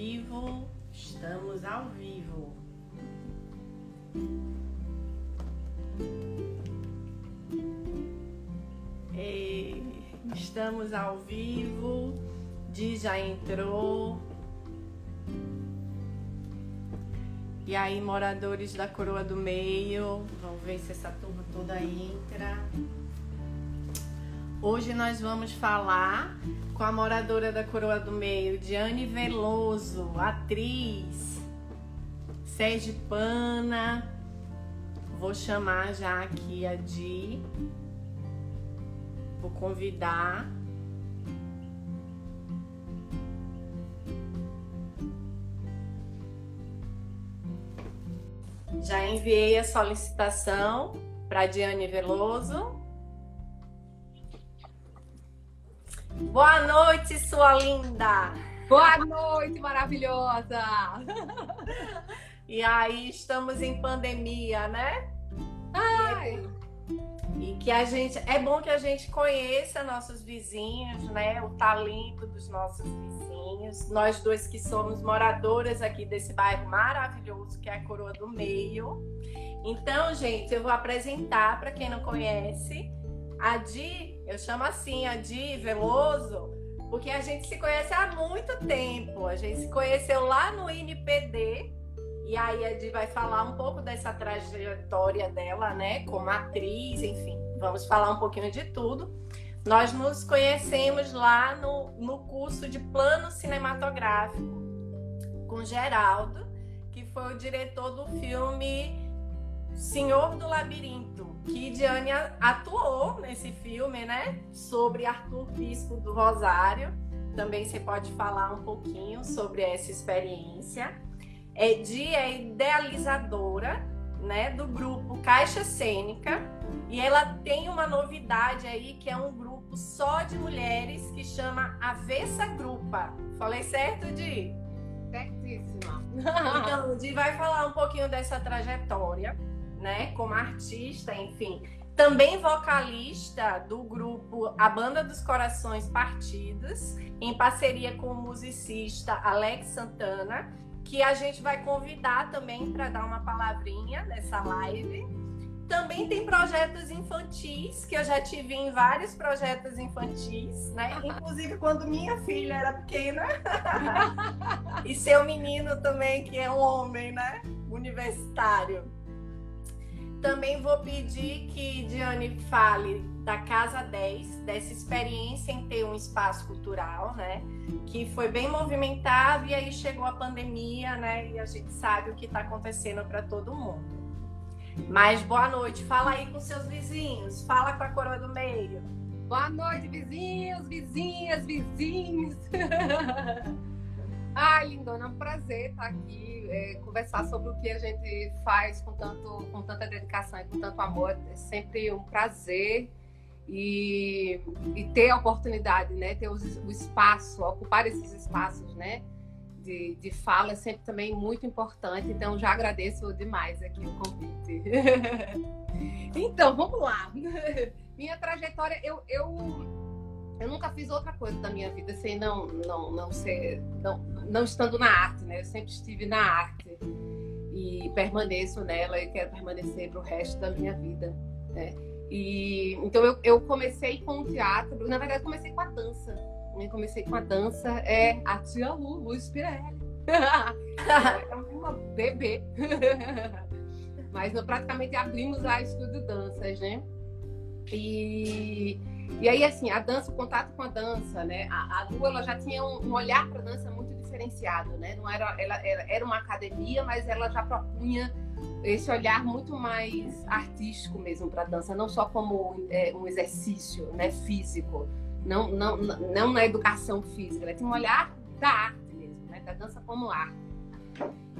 vivo, estamos ao vivo. E estamos ao vivo, Di já entrou. E aí, moradores da Coroa do Meio, vamos ver se essa turma toda entra. Hoje nós vamos falar com a moradora da Coroa do Meio, Diane Veloso, atriz, sergipana. Vou chamar já aqui a Di. Vou convidar. Já enviei a solicitação para Diane Veloso. Boa noite, sua linda! Boa noite, maravilhosa! E aí, estamos em pandemia, né? Ai! E que a gente. É bom que a gente conheça nossos vizinhos, né? O talento dos nossos vizinhos. Nós dois que somos moradoras aqui desse bairro maravilhoso que é a Coroa do Meio. Então, gente, eu vou apresentar para quem não conhece a Di eu chamo assim a Di Veloso, porque a gente se conhece há muito tempo. A gente se conheceu lá no INPD. E aí a Di vai falar um pouco dessa trajetória dela, né, como atriz, enfim. Vamos falar um pouquinho de tudo. Nós nos conhecemos lá no, no curso de plano cinematográfico com Geraldo, que foi o diretor do filme Senhor do Labirinto, que Diane atuou nesse filme, né? Sobre Arthur Bispo do Rosário. Também você pode falar um pouquinho sobre essa experiência. É é idealizadora, né, do grupo Caixa Cênica, e ela tem uma novidade aí que é um grupo só de mulheres que chama Avessa Grupa. Falei certo, Di? Certíssima. Então, Di vai falar um pouquinho dessa trajetória né? Como artista, enfim. Também vocalista do grupo A Banda dos Corações Partidos, em parceria com o musicista Alex Santana, que a gente vai convidar também para dar uma palavrinha nessa live. Também tem projetos infantis, que eu já tive em vários projetos infantis, né? Inclusive quando minha filha era pequena. e seu menino também, que é um homem, né? Universitário. Também vou pedir que Diane fale da Casa 10, dessa experiência em ter um espaço cultural, né? Que foi bem movimentado e aí chegou a pandemia, né? E a gente sabe o que está acontecendo para todo mundo. Mas boa noite, fala aí com seus vizinhos, fala com a coroa do meio. Boa noite, vizinhos, vizinhas, vizinhos. Ai, lindona, é um prazer estar aqui, é, conversar sobre o que a gente faz com, tanto, com tanta dedicação e com tanto amor. É sempre um prazer e, e ter a oportunidade, né? Ter o, o espaço, ocupar esses espaços, né? De, de fala é sempre também muito importante. Então, já agradeço demais aqui o convite. então, vamos lá. Minha trajetória, eu, eu eu nunca fiz outra coisa da minha vida sem não não não ser não, não estando na arte, né? Eu sempre estive na arte e permaneço nela e quero permanecer para o resto da minha vida, né? E então eu, eu comecei com o teatro, na verdade comecei com a dança. Eu comecei com a dança é a tia Lu, Luiz Pirelli. é uma bebê. Mas nós praticamente abrimos a estúdio danças, né? E e aí, assim, a dança, o contato com a dança, né? A, a Lu, ela já tinha um, um olhar para a dança muito diferenciado, né? Não era, ela, era, era uma academia, mas ela já propunha esse olhar muito mais artístico mesmo para a dança, não só como é, um exercício, né, físico, não, não, não na educação física, ela tinha um olhar da arte mesmo, né, da dança como arte.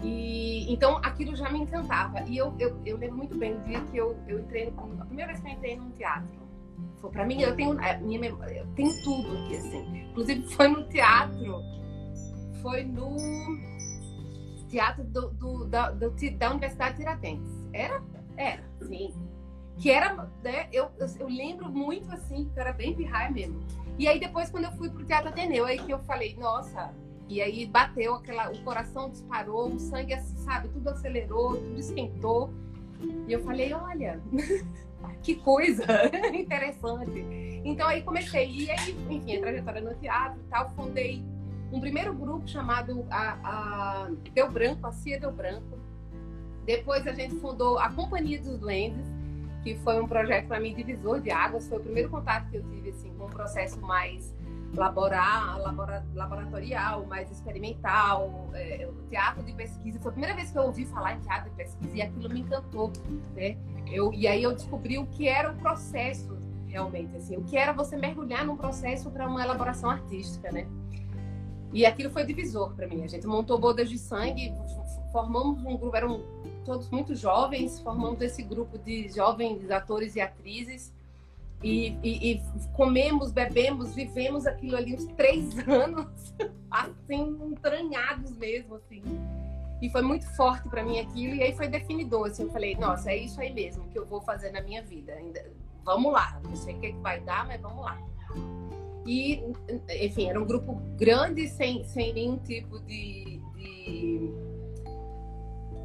E então aquilo já me encantava. E eu, eu, eu lembro muito bem o dia que eu, eu entrei, a primeira vez que eu entrei num teatro para mim, eu tenho a minha memória, eu tenho tudo aqui assim. Inclusive foi no teatro, foi no teatro do, do, da, do, da Universidade de Tiradentes. Era, era, sim. Que era, né, eu, eu, eu lembro muito assim, que era bem pirraia mesmo. E aí depois quando eu fui pro Teatro Ateneu, aí que eu falei, nossa, E aí bateu aquela, o coração disparou, o sangue, sabe, tudo acelerou, tudo esquentou. E eu falei, olha, que coisa interessante. Então aí comecei, e aí, enfim, a trajetória no teatro e tal, fundei um primeiro grupo chamado a, a Deu Branco, a Cia Deu Branco. Depois a gente fundou a Companhia dos Duendes, que foi um projeto para mim divisor de águas, foi o primeiro contato que eu tive assim, com um processo mais laborar, labora, laboratorial, mais experimental, é, o teatro de pesquisa. Foi a primeira vez que eu ouvi falar em teatro de pesquisa e aquilo me encantou, né? Eu, e aí eu descobri o que era o processo realmente, assim, o que era você mergulhar num processo para uma elaboração artística, né? E aquilo foi divisor para mim. A gente montou bodas de sangue, formamos um grupo, eram todos muito jovens, formamos esse grupo de jovens atores e atrizes e, e, e, comemos, bebemos, vivemos aquilo ali uns três anos, assim, entranhados mesmo, assim. E foi muito forte para mim aquilo, e aí foi definidor, assim, eu falei, nossa, é isso aí mesmo que eu vou fazer na minha vida. Vamos lá, não sei o que vai dar, mas vamos lá. E, enfim, era um grupo grande, sem, sem nenhum tipo de, de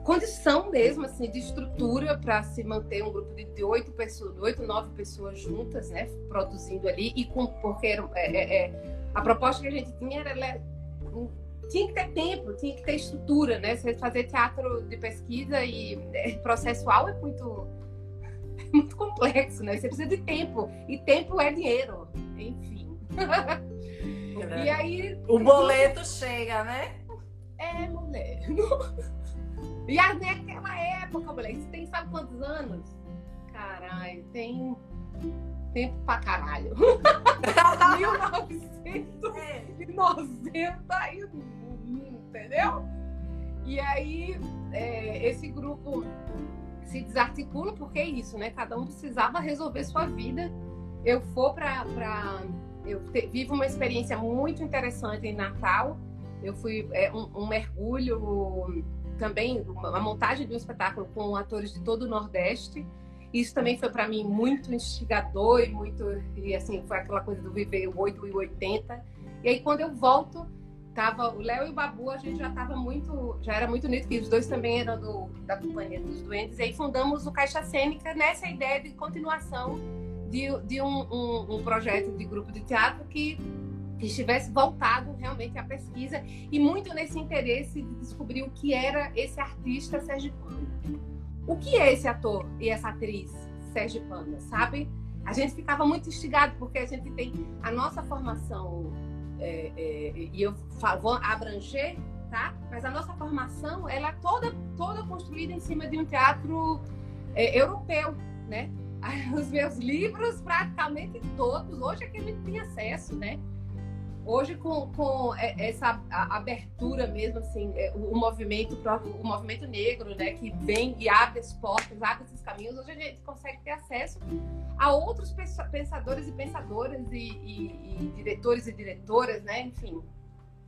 condição mesmo, assim, de estrutura para se manter um grupo de oito pessoas, oito, nove pessoas juntas, né, produzindo ali e com porque era, é, é, é a proposta que a gente tinha era tinha que ter tempo, tinha que ter estrutura, né? Você fazer teatro de pesquisa e é, processual é muito é muito complexo, né? Você precisa de tempo e tempo é dinheiro, enfim. É. e aí o boleto chega, né? É, mulher. E naquela época, moleque, você tem sabe quantos anos? Caralho, tem tempo pra caralho. 1991, entendeu? E aí, é, esse grupo se desarticula porque é isso, né? Cada um precisava resolver sua vida. Eu for para. Pra... Eu te... vivo uma experiência muito interessante em Natal. Eu fui é, um, um mergulho também uma montagem de um espetáculo com atores de todo o Nordeste. Isso também foi para mim muito instigador e muito e assim foi aquela coisa do viver o 8 e o 80. E aí quando eu volto, tava o Léo e o Babu, a gente já tava muito, já era muito unido, que os dois também eram do, da companhia dos Duendes. E aí fundamos o Caixa Cênica nessa ideia de continuação de, de um, um, um projeto de grupo de teatro que que estivesse voltado realmente à pesquisa e muito nesse interesse de descobrir o que era esse artista sergipano. O que é esse ator e essa atriz sergipana, sabe? A gente ficava muito instigado porque a gente tem a nossa formação é, é, e eu vou abranger, tá? Mas a nossa formação ela é toda toda construída em cima de um teatro é, europeu, né? Os meus livros praticamente todos hoje é que a gente tem acesso, né? Hoje, com, com essa abertura mesmo, assim, é, o movimento, o movimento negro, né, que vem e abre as portas, abre esses caminhos, hoje a gente consegue ter acesso a outros pensadores e pensadoras e, e, e diretores e diretoras, né, enfim.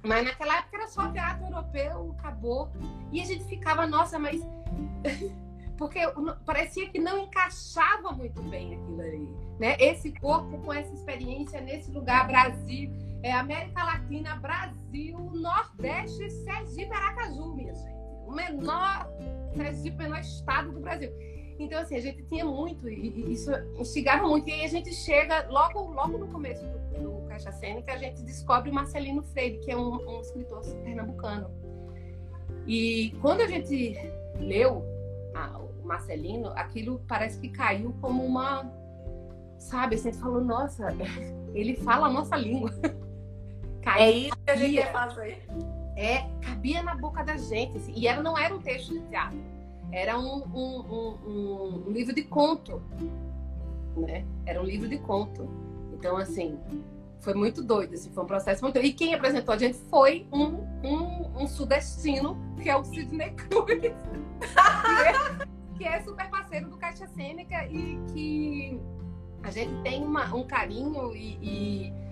Mas naquela época era só teatro europeu, acabou. E a gente ficava, nossa, mas. Porque parecia que não encaixava muito bem aquilo ali. Né? Esse corpo com essa experiência nesse lugar, Brasil é América Latina, Brasil, Nordeste, Sergipe, Aracaju, minha gente. O menor Sergipe, o menor estado do Brasil. Então, assim, a gente tinha muito, e isso instigava muito. E aí a gente chega, logo, logo no começo do, do Caixa Cênica, a gente descobre o Marcelino Freire, que é um, um escritor pernambucano. E quando a gente leu a, o Marcelino, aquilo parece que caiu como uma. Sabe, a gente falou, nossa, ele fala a nossa língua. Cabia, é isso que a gente quer fazer. É, cabia na boca da gente. Assim, e ela não era um texto de teatro. Era um, um, um, um livro de conto. Né? Era um livro de conto. Então, assim, foi muito doido, assim, foi um processo muito E quem apresentou a gente foi um, um, um sudestino, que é o Sidney Cruz, que, é, que, é, super parceiro do Caixa Cênica e que a gente tem uma, um carinho e, e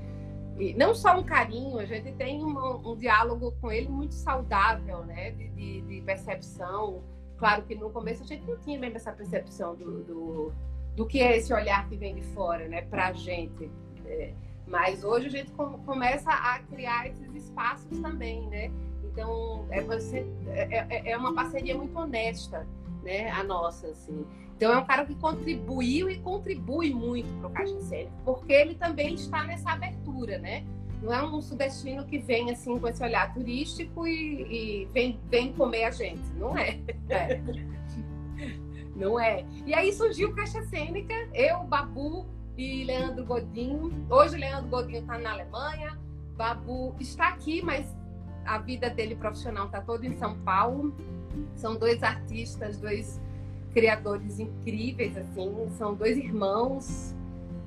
e não só um carinho, a gente tem um, diálogo com ele muito saudável, né? De, de, de, percepção. Claro que no começo a gente não tinha mesmo essa percepção do, do, do que é esse olhar que vem de fora, né? Pra gente. É, Mas hoje a gente começa a criar esses espaços também, né? Então, é, você, é, é, é uma parceria muito honesta, né? A nossa, assim. Então, é um cara que contribuiu e contribui muito para o Caixa Cênico, porque ele também está nessa abertura, né? Não é um sudestino que vem assim com esse olhar turístico e, e vem, vem comer a gente. Não é. é. Não é. E aí surgiu Caixa Cênica, eu, Babu e Leandro Godinho. Hoje o Leandro Godinho está na Alemanha, Babu está aqui, mas a vida dele profissional está toda em São Paulo. São dois artistas, dois criadores incríveis, assim, são dois irmãos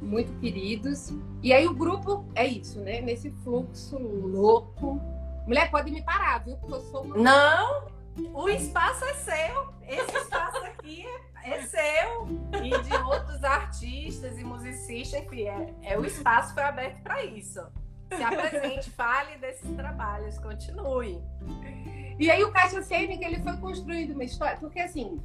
muito queridos. E aí o grupo é isso, né? Nesse fluxo louco. Mulher, pode me parar, viu? Porque eu sou uma... Não, o espaço é seu. Esse espaço aqui é, seu. E de outros artistas e musicistas, enfim, é, é o espaço foi aberto para isso. Se apresente, fale desses trabalhos, continue. E aí o Caixa Cênica, ele foi construindo uma história, porque assim,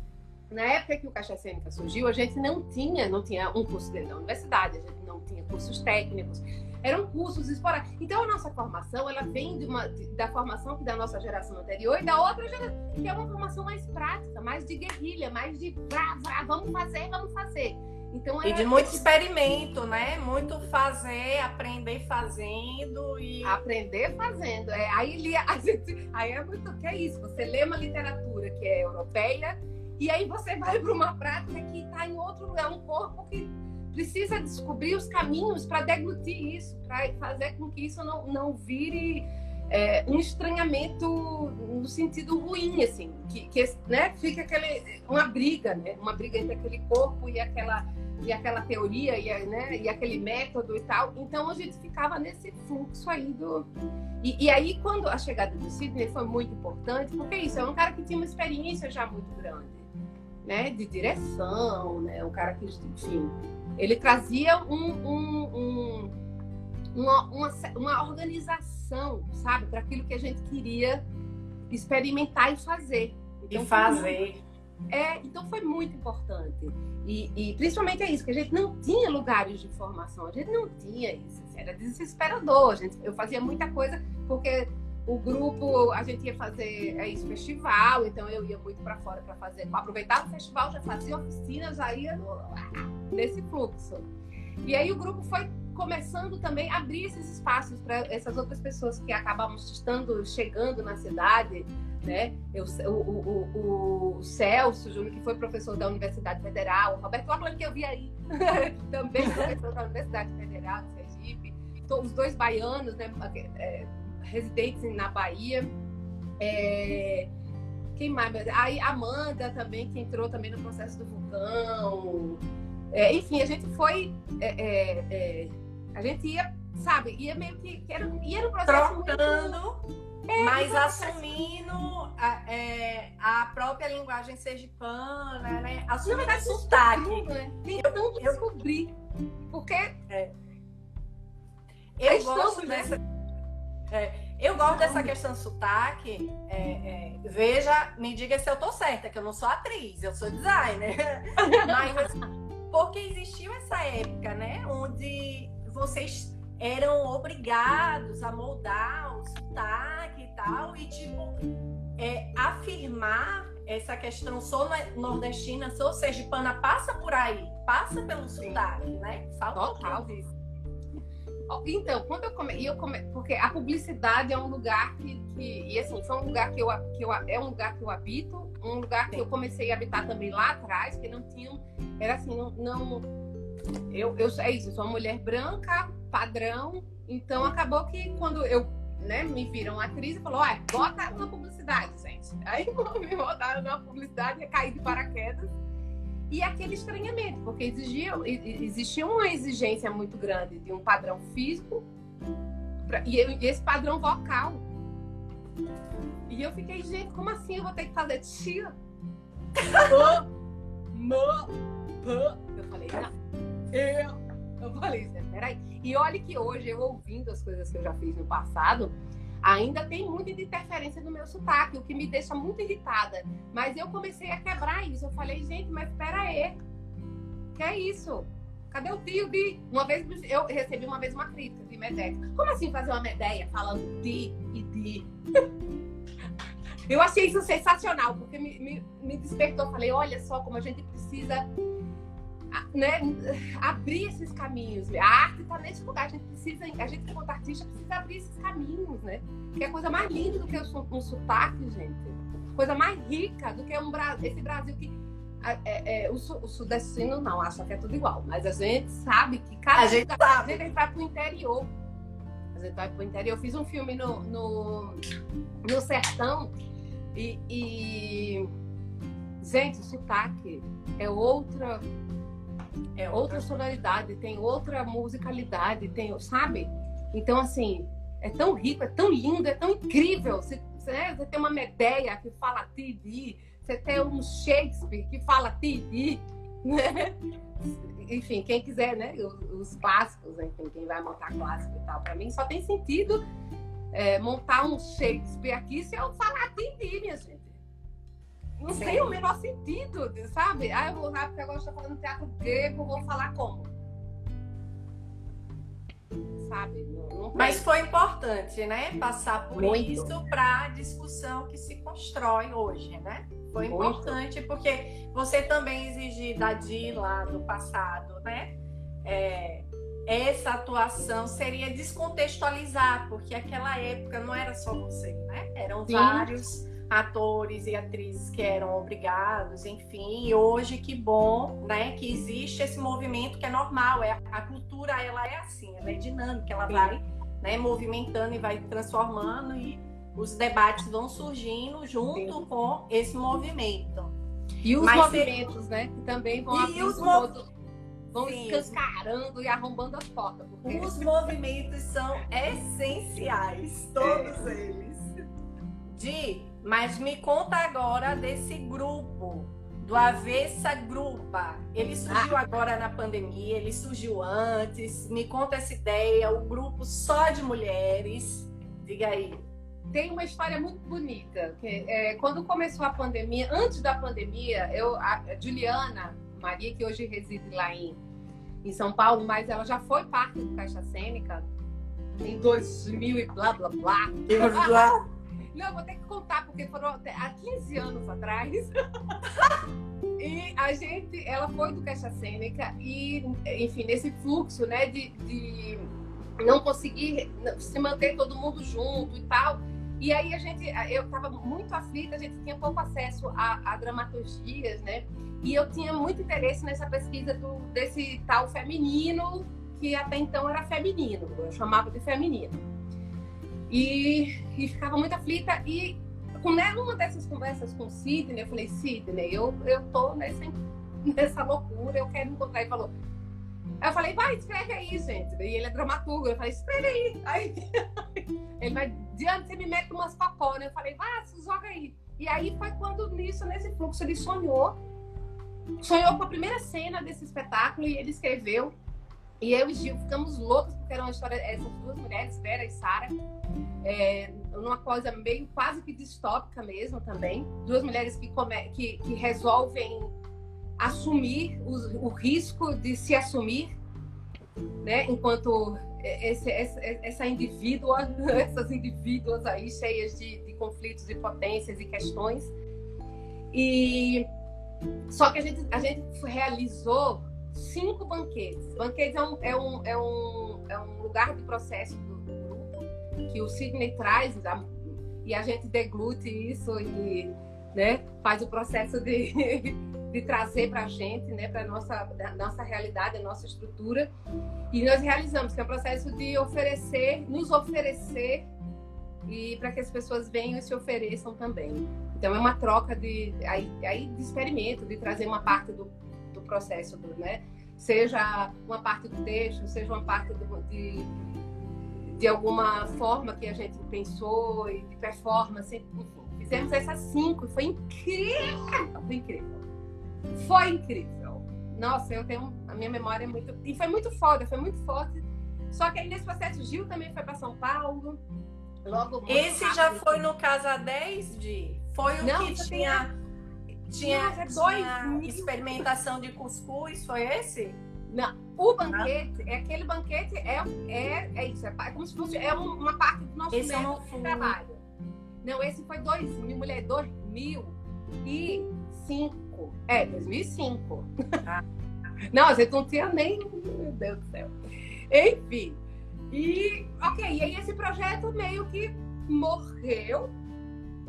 na época que o Caixa Cênica surgiu, a gente não tinha, não tinha um curso dentro da universidade, a gente não tinha cursos técnicos, eram cursos esporádicos. Então a nossa formação, ela vem de uma, da formação da nossa geração anterior e da outra geração, que é uma formação mais prática, mais de guerrilha, mais de vrá, vrá, vamos fazer, vamos fazer. Então, e de muito experimento, né? Muito fazer, aprender fazendo e. Aprender fazendo. É, aí, a gente, aí é muito. que é isso? Você lê uma literatura que é europeia e aí você vai para uma prática que está em outro lugar, um corpo que precisa descobrir os caminhos para deglutir isso, para fazer com que isso não, não vire é, um estranhamento no sentido ruim, assim, que, que né, fica aquele, uma briga, né, uma briga entre aquele corpo e aquela e aquela teoria e, né, e aquele método e tal. Então a gente ficava nesse fluxo aí do. E, e, aí, quando a chegada do Sidney foi muito importante, porque isso é um cara que tinha uma experiência já muito grande, né? De direção, né? Um cara que, enfim, ele trazia um, um, um uma, uma, uma organização, sabe, para aquilo que a gente queria experimentar e fazer. Então, e fazer. É, então foi muito importante. E, e, principalmente é isso, que a gente não tinha lugares de formação, a gente não tinha isso. Assim, era desesperador. Gente, eu fazia muita coisa porque o grupo, a gente ia fazer é isso, festival, então eu ia muito para fora para fazer. Aproveitava o festival, já fazia oficina, já ia no, nesse fluxo. E aí o grupo foi começando também a abrir esses espaços para essas outras pessoas que acabamos estando chegando na cidade né? Eu, o, o, o, Celso Júnior, que foi professor da Universidade Federal, o Roberto Orlando, que eu vi aí, também professor da Universidade Federal de Sergipe, os dois baianos, né, é, residentes na Bahia. É, quem mais? Aí Amanda também, que entrou também no processo do vulcão. É, enfim, a gente foi. É, é, é, a gente ia, sabe, ia meio que. que era, ia no processo. Trocando. Muito, é, mas assumindo a, é, a, própria linguagem sergipana, né? Assumindo o sotaque. Né? Tentando eu, descobrir. Porque. É. Eu gosto né? dessa. É, eu gosto dessa questão sotaque. É, é, veja, me diga se eu tô certa, que eu não sou atriz, eu sou designer. Mas porque existiu essa época, né? Onde vocês eram obrigados a moldar o sotaque tal, e tipo, é, afirmar essa questão sou nordestina, sou sergipana, passa por aí, passa pelo Sim. sotaque, né? Falta Total. disso. Então, quando eu come, eu come, porque a publicidade é um lugar que, que, e assim, foi um lugar que eu, que eu é um lugar que eu habito, um lugar que eu comecei a habitar também lá atrás, que não tinha, era assim, não, não eu, eu é isso, eu sou uma mulher branca, padrão. Então acabou que quando eu né, me viram atriz, falou, olha, bota na publicidade, gente. Aí me botaram na publicidade, ia cair de paraquedas. E aquele estranhamento, porque exigia, existia uma exigência muito grande de um padrão físico pra, e, e esse padrão vocal. E eu fiquei, gente, como assim eu vou ter que fazer tia? eu falei, não. Eu eu falei, peraí. E olha que hoje, eu ouvindo as coisas que eu já fiz no passado, ainda tem muita interferência no meu sotaque, o que me deixa muito irritada. Mas eu comecei a quebrar isso. Eu falei, gente, mas peraí. Que é isso? Cadê o tio de. Uma vez eu recebi uma vez uma crítica de Medeia. Como assim fazer uma Medeia falando de e de? eu achei isso sensacional, porque me, me, me despertou. Falei, olha só como a gente precisa né, abrir esses caminhos. A arte está nesse lugar. A gente precisa, a gente, enquanto artista, precisa abrir esses caminhos, né? Que é a coisa mais linda do que um sotaque, gente. Coisa mais rica do que um, esse Brasil que. É, é, o, o sudestino não acha que é tudo igual, mas a gente sabe que cada a gente, sabe. a gente vai para o interior. A gente vai para o interior. Eu fiz um filme no, no, no sertão e, e gente, o sotaque é outra é outra sonoridade, tem outra musicalidade, tem, sabe? Então, assim, é tão rico, é tão lindo, é tão incrível. Você, né? você tem uma Medeia que fala TV, você tem um Shakespeare que fala TV, né? Enfim, quem quiser, né? Os, os clássicos, enfim, quem vai montar clássico e tal, para mim só tem sentido é, montar um Shakespeare aqui se eu falar TV, minha gente. Não Sim. tem o menor sentido, sabe? Ah, eu vou lá porque agora estou falando teatro grego, vou falar como? Sabe? Não, não Mas foi importante, né? Passar por Muito. isso para a discussão que se constrói hoje, né? Foi Muito. importante porque você também exigir da Di lá do passado, né? É, essa atuação seria descontextualizar, porque aquela época não era só você, né? Eram Sim. vários atores e atrizes que eram obrigados, enfim. E hoje que bom, né, que existe esse movimento que é normal. É a cultura ela é assim, ela é dinâmica, ela vai, né, movimentando e vai transformando e os debates vão surgindo junto Sim. com esse movimento. E os Mas movimentos, né, que também vão e os mov... vão Sim. escancarando e arrombando as portas. Porque... Os movimentos são essenciais, todos é. eles. De mas me conta agora desse grupo, do Avessa Grupa. Ele surgiu agora na pandemia, ele surgiu antes. Me conta essa ideia, o grupo só de mulheres. Diga aí. Tem uma história muito bonita. Que, é, quando começou a pandemia, antes da pandemia, eu, a Juliana Maria, que hoje reside lá em, em São Paulo, mas ela já foi parte do Caixa Cênica em 2000 e blá blá blá. blá. Não, vou ter que contar, porque foram há 15 anos atrás. e a gente, ela foi do Caixa Cênica e, enfim, nesse fluxo, né, de, de não conseguir se manter todo mundo junto e tal. E aí a gente, eu estava muito aflita, a gente tinha pouco acesso a, a, dramaturgias, né? E eu tinha muito interesse nessa pesquisa do, desse tal feminino, que até então era feminino, eu chamava de feminino. E, e ficava muito aflita. E com né, uma dessas conversas com o Sidney, eu falei, Sidney, eu, eu tô nessa, nessa loucura, eu quero encontrar. Ele falou. Eu falei, vai, escreve aí, gente. E ele é dramaturgo. Eu falei, escreve aí. Aí ele vai, diante, você me mete umas né? Eu falei, vai, joga aí. E aí foi quando nisso, nesse fluxo, ele sonhou. Sonhou com a primeira cena desse espetáculo e ele escreveu. E eu e Gil ficamos loucos, porque era uma história, essas duas mulheres, Vera e Sara, é, uma coisa meio quase que distópica mesmo também. Duas mulheres que, come, que, que resolvem assumir o, o, risco de se assumir, né? Enquanto esse, essa, essa indivídua, essas indivíduas aí cheias de, de conflitos e potências e questões. E só que a gente, a gente realizou cinco banquetes. Banquetes é um, é um, é um, é um lugar de processo do, grupo que o Sidney traz a, e a gente deglute isso e né, faz o processo de, de trazer para a gente, né, para a nossa, nossa realidade, a nossa estrutura. E nós realizamos, que é um processo de oferecer, nos oferecer e para que as pessoas venham e se ofereçam também. Então é uma troca de aí, aí de experimento, de trazer uma parte do, processo, do, né? Seja uma parte do texto, seja uma parte do, de, de alguma forma que a gente pensou e de performance, enfim. Fizemos essas cinco e foi incrível, foi incrível. Foi incrível. Nossa, eu tenho a minha memória é muito e foi muito foda, foi muito forte. Só que aí nesse processo Gil também foi para São Paulo. Logo Esse já foi no Casa 10 de foi o Não, que tinha tinha, é tinha experimentação de cuscuz, foi esse? Não, o banquete, é aquele banquete é, é, é isso, é, como se fosse é uma parte do nosso esse método de trabalho. Não, esse foi 2000, mulher, 2005. É, 2005. Ah. não, a gente não tinha nem. Meu Deus do céu. Enfim. E, ok, e aí esse projeto meio que morreu,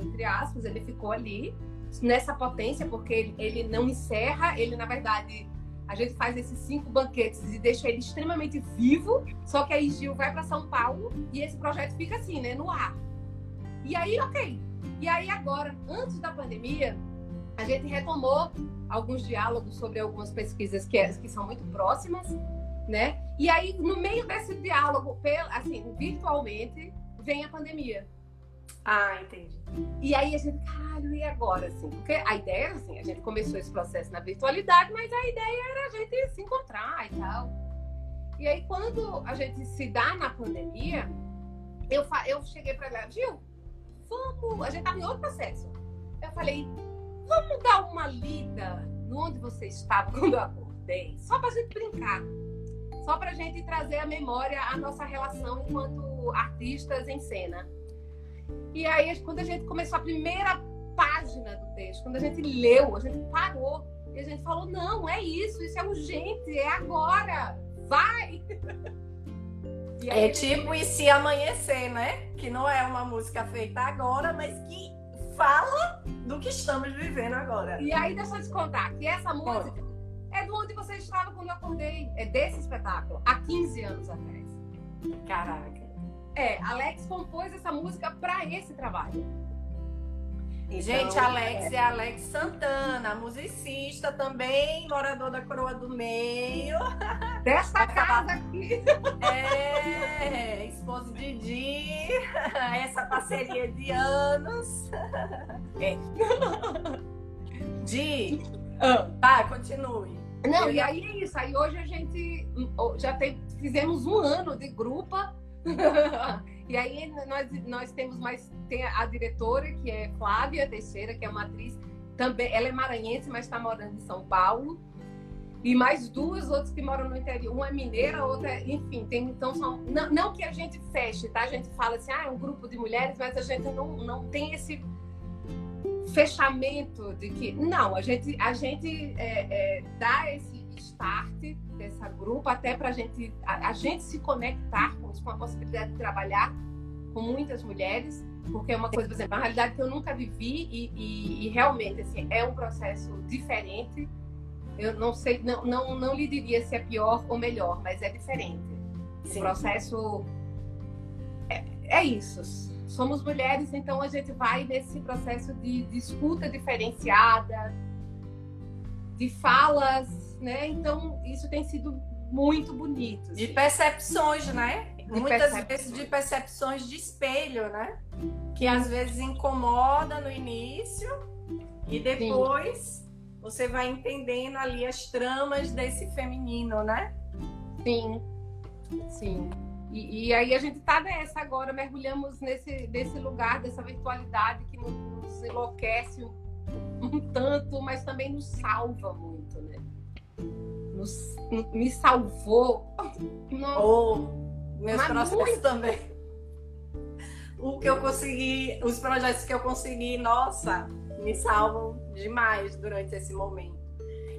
entre aspas, ele ficou ali nessa potência, porque ele, não encerra, ele na verdade a gente faz esses cinco banquetes e deixa ele extremamente vivo. Só que aí Gil vai para São Paulo e esse projeto fica assim, né, no ar. E aí, ok. E aí agora, antes da pandemia, a gente retomou alguns diálogos sobre algumas pesquisas que, que são muito próximas, né? E aí, no meio desse diálogo, assim, virtualmente, vem a pandemia. Ah, entendi. E aí a gente, caralho, e agora? Assim, porque a ideia era assim, a gente começou esse processo na virtualidade, mas a ideia era a gente se encontrar e tal. E aí, quando a gente se dá na pandemia, eu, eu cheguei para ela, Gil, vamos. A gente estava em outro processo. Eu falei, vamos dar uma lida no onde você estava quando eu acordei, só para a gente brincar. Só para a gente trazer à memória a nossa relação enquanto artistas em cena. E aí, quando a gente começou a primeira página do texto, quando a gente leu, a gente parou e a gente falou: não, é isso, isso é urgente, é agora, vai! é tipo E Se Amanhecer, né? Que não é uma música feita agora, mas que fala do que estamos vivendo agora. E aí, deixa eu te contar que essa música Pode. é do onde você estava quando eu acordei. É desse espetáculo, há 15 anos atrás. Caraca. É, Alex compôs essa música para esse trabalho. Então, Gente, Alex é... é Alex Santana, musicista também, morador da Coroa do Meio. Desta casa aqui. É, esposo de Di, essa parceria de anos. É. Di, ah. continue. Não, e aí é isso. Aí hoje a gente já tem, fizemos um ano de grupo e aí nós, nós temos mais tem a diretora que é Flávia Teixeira, que é uma atriz também, ela é maranhense, mas está morando em São Paulo. E mais duas outras que moram no interior, uma é mineira, outra, é, enfim, tem então são não, não, que a gente feche, tá? A gente fala assim, ah, é um grupo de mulheres, mas a gente não, não tem esse fechamento de que não, a gente a gente é, é, dá esse start dessa grupo, até para gente, a, a gente se conectar com, isso, com a possibilidade de trabalhar com muitas mulheres, porque é uma coisa, por exemplo, uma realidade que eu nunca vivi e, e, e realmente assim, é um processo diferente. Eu não sei, não, não, não lhe diria se é pior ou melhor, mas é diferente. Sim. O processo é, é isso. Somos mulheres, então a gente vai nesse processo de, de escuta diferenciada, de falas né? Então, isso tem sido muito bonito. De assim. percepções, né? De Muitas percepções. vezes de percepções de espelho, né? Que às vezes incomoda no início e depois Sim. você vai entendendo ali as tramas desse feminino, né? Sim, sim. E, e aí a gente tá nessa agora, mergulhamos nesse, nesse lugar dessa virtualidade que nos enlouquece um, um tanto, mas também nos salva muito, né? Nos, me salvou. Ou meus Mas processos muito. também. O que eu consegui, os projetos que eu consegui, nossa, me salvam demais durante esse momento.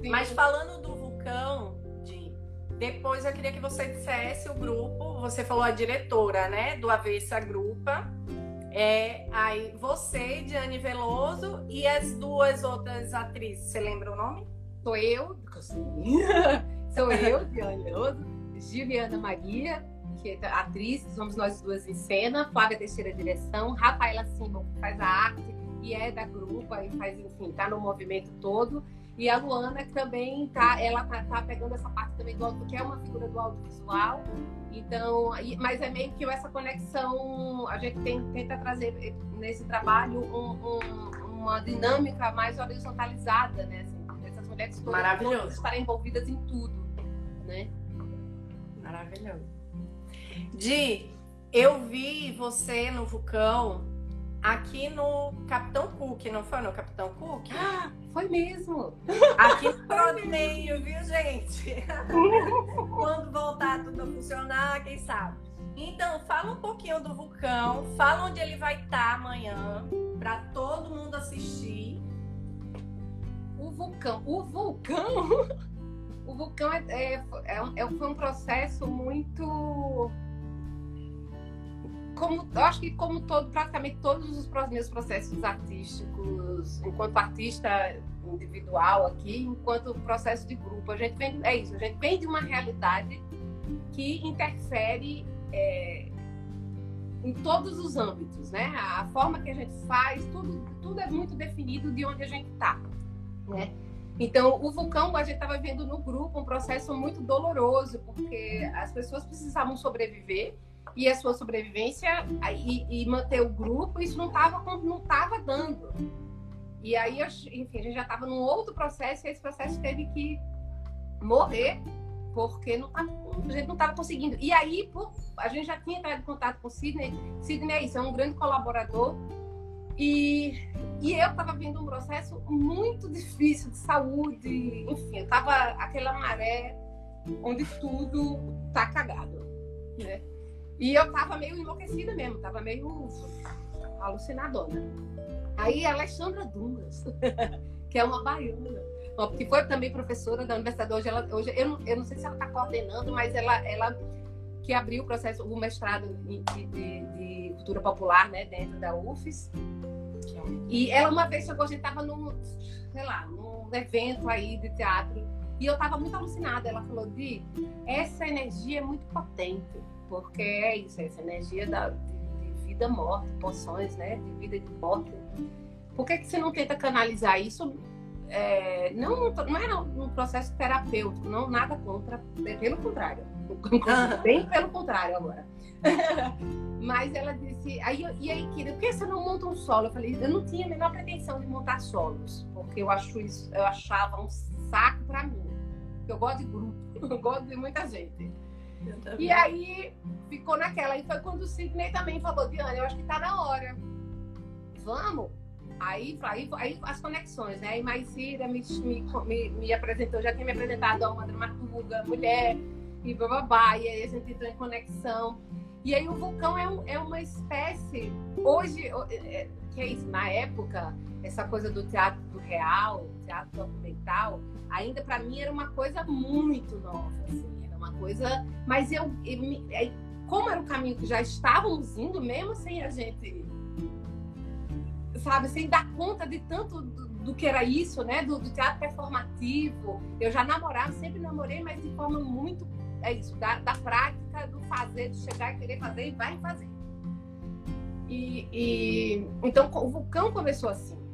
Sim. Mas falando do vulcão, de, depois eu queria que você dissesse o grupo, você falou a diretora, né, do Avessa Grupa. É, aí você, Diane Veloso, e as duas outras atrizes, você lembra o nome? Sou eu, sou eu, Diane Leoso, Juliana Maria, que é atriz, somos nós duas em cena, Flávia Teixeira direção, Rafaela Simon, que faz a arte e é da grupo e faz, enfim, tá no movimento todo. E a Luana, que também tá, ela tá, tá pegando essa parte também do audio, que é uma figura do audiovisual. Então, mas é meio que essa conexão, a gente tem, tenta trazer nesse trabalho um, um, uma dinâmica mais horizontalizada, né? Mulheres Maravilhoso. estarem envolvidas em tudo, né? Maravilhoso. Di, eu vi você no Vulcão aqui no Capitão Cook, não foi no Capitão Cook? Ah, foi mesmo. Aqui no Prodmeio, viu, gente? Quando voltar tudo a funcionar, quem sabe? Então, fala um pouquinho do vulcão, fala onde ele vai estar amanhã, para todo mundo assistir. O vulcão, o vulcão, o vulcão é, é, é, é foi um processo muito como eu acho que como todo praticamente todos os meus processos artísticos enquanto artista individual aqui enquanto processo de grupo a gente vem é isso a gente vem de uma realidade que interfere é, em todos os âmbitos né? A forma que a gente faz tudo tudo é muito definido de onde a gente está né então, o vulcão, a gente estava vendo no grupo um processo muito doloroso, porque as pessoas precisavam sobreviver e a sua sobrevivência e, e manter o grupo, isso não estava não tava dando. E aí, enfim, a gente já estava num outro processo e esse processo teve que morrer porque não tava, a gente não estava conseguindo. E aí, por, a gente já tinha entrado em contato com o Sidney. Sidney é isso, é um grande colaborador. E, e eu estava vendo um processo muito difícil de saúde. Enfim, estava aquela maré onde tudo tá cagado, né? E eu tava meio enlouquecida mesmo, tava meio alucinadona. Aí a Alexandra Dumas, que é uma baiana, que foi também professora da universidade hoje, ela, hoje eu, não, eu não sei se ela está coordenando, mas ela, ela que abriu o processo, o mestrado de, de, de cultura popular, né, dentro da UFES. E ela uma vez chegou, a gente estava num, sei lá, num evento aí de teatro, e eu estava muito alucinada. Ela falou, Di, essa energia é muito potente porque é isso, essa energia da, de, de vida morte, poções, né? De vida de morte. Por que, que você não tenta canalizar isso? É, não, não era um processo terapêutico, não nada contra, pelo contrário, bem pelo contrário agora. Mas ela disse, aí, e aí, Kira, por que você não monta um solo? Eu falei, eu não tinha a menor pretensão de montar solos, porque eu acho isso, eu achava um saco para mim. Eu gosto de grupo, eu gosto de muita gente. E aí ficou naquela. E foi quando o Sidney também falou, Diana, eu acho que tá na hora. Vamos? Aí, aí, aí as conexões, né? Aí Maicira me, me, me, apresentou, já tinha me apresentado a uma dramaturga, mulher, e bababá, e aí a gente entrou em conexão. E aí o vulcão é, um, é uma espécie, hoje, é, é, que é isso, na época, essa coisa do teatro do real, teatro documental, ainda para mim era uma coisa muito nova, assim uma coisa. Mas eu, eu, é, como era o caminho que já estávamos indo, mesmo sem a gente, sabe, sem dar conta de tanto do, do que era isso, né? Do, do, teatro performativo. Eu já namorava, sempre namorei, mas de forma muito. É isso, da, da prática, do fazer, de chegar e querer fazer e vai fazer. E, e, então o vulcão começou assim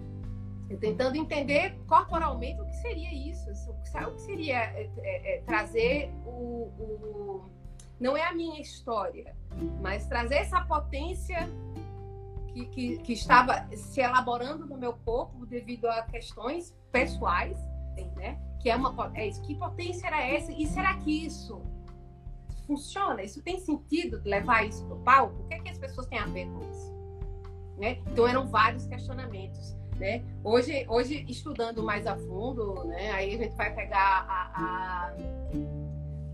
tentando entender corporalmente o que seria isso, o que seria é, é, é, trazer o, o, não é a minha história, mas trazer essa potência que, que, que, estava se elaborando no meu corpo devido a questões pessoais, né? Que é uma é isso. Que potência era essa? E será que isso funciona? Isso tem sentido levar isso para o palco? O que, é que as pessoas têm a ver com isso? Né? Então eram vários questionamentos. Né? Hoje, hoje, estudando mais a fundo, né? aí a gente vai pegar a, a,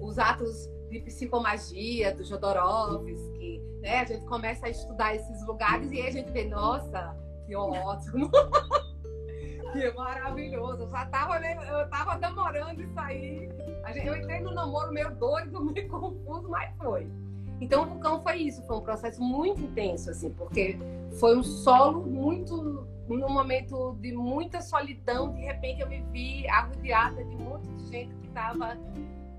os atos de psicomagia do Jodorowsky, né? a gente começa a estudar esses lugares e aí a gente vê, nossa, que ótimo! que maravilhoso! Eu já tava, eu tava namorando isso aí. Eu entrei no namoro meio doido, meio confuso, mas foi. Então, o vulcão foi isso, foi um processo muito intenso, assim, porque foi um solo muito num momento de muita solidão, de repente eu me vi arrodeada de um monte de gente que estava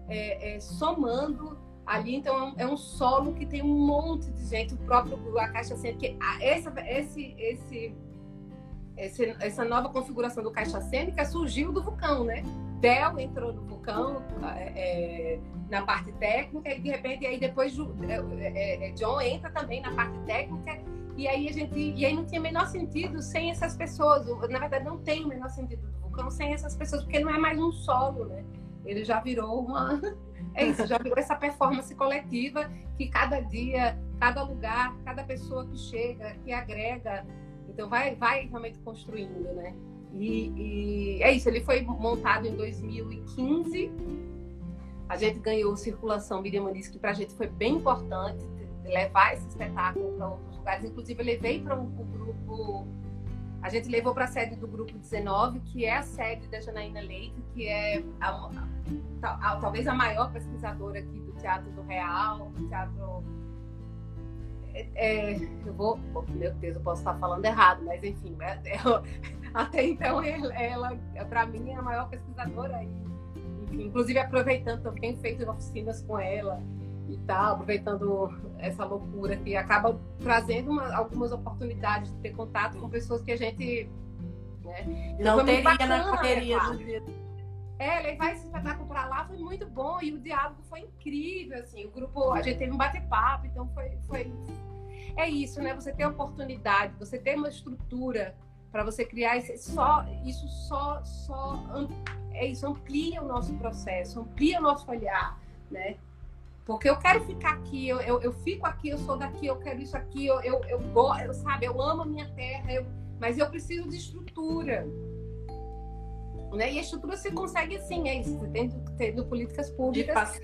é, é, somando ali. Então é um, é solo que tem um monte de gente, o próprio a Caixa Cênica, que essa, esse, esse, esse, essa nova configuração do Caixa Cênica surgiu do vulcão, né? Del entrou no vulcão é, é, na parte técnica e de repente aí depois é, é, John entra também na parte técnica e aí a gente, e aí não tinha o menor sentido sem essas pessoas. Na verdade, não tem o menor sentido do vulcão sem essas pessoas, porque não é mais um solo, né? Ele já virou uma. É isso, já virou essa performance coletiva que cada dia, cada lugar, cada pessoa que chega, que agrega, Então vai, vai realmente construindo, né? E, e, é isso, ele foi montado em 2015. A gente ganhou circulação Miriam que para a gente foi bem importante levar esse espetáculo para outros lugares. Inclusive, eu levei para o um, um grupo. A gente levou para a sede do grupo 19, que é a sede da Janaína Leite, que é a, a, a, talvez a maior pesquisadora aqui do Teatro do Real, do Teatro. É, eu vou. Meu Deus, eu posso estar falando errado, mas enfim, é, é até então ela, ela para mim, é a maior pesquisadora. E, enfim, inclusive, aproveitando também, feito oficinas com ela e tal, aproveitando essa loucura que acaba trazendo uma, algumas oportunidades de ter contato com pessoas que a gente né, não teria bacana, na correria do dia. É, levar esse espetáculo para lá foi muito bom e o diálogo foi incrível, assim, o grupo, a gente teve um bate-papo, então foi, foi... É isso, né? Você ter oportunidade, você ter uma estrutura para você criar esse, só isso só só é isso amplia o nosso processo, amplia o nosso olhar, né? Porque eu quero ficar aqui, eu, eu, eu, fico aqui, eu sou daqui, eu quero isso aqui, eu, eu, eu, eu sabe, eu amo a minha terra, eu, mas eu preciso de estrutura. Né? E a estrutura se consegue assim, é isso, tendo, tendo políticas públicas.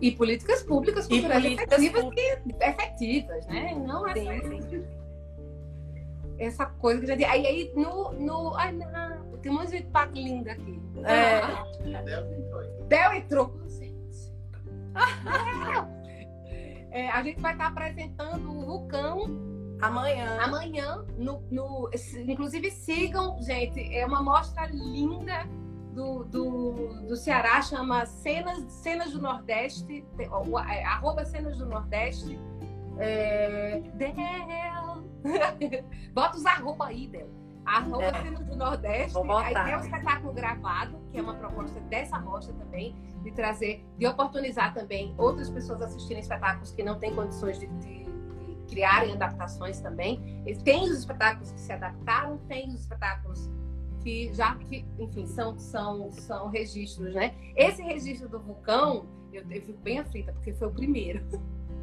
E políticas públicas culturais efetivas. Que, efetivas, né? Não essa, sim, essa coisa que já disse. Aí, aí no. no ai, não, tem um monte de papo lindo aqui. É. Del entrou. é, a gente vai estar apresentando o vulcão amanhã. Amanhã, no, no, inclusive sigam, gente, é uma mostra linda do, do, do Ceará, chama Cenas, Cenas do Nordeste, é, arroba Cenas do Nordeste. É, Del. Bota os arroba aí, Del. Arroba é. Cenas do Nordeste. Aí tem um espetáculo gravado, que é uma proposta dessa mostra também de trazer, de oportunizar também outras pessoas assistirem espetáculos que não têm condições de, de criarem adaptações também. Tem os espetáculos que se adaptaram, tem os espetáculos que já, que, enfim, são, são, são registros, né? Esse registro do vulcão, eu, eu fico bem aflita, porque foi o primeiro.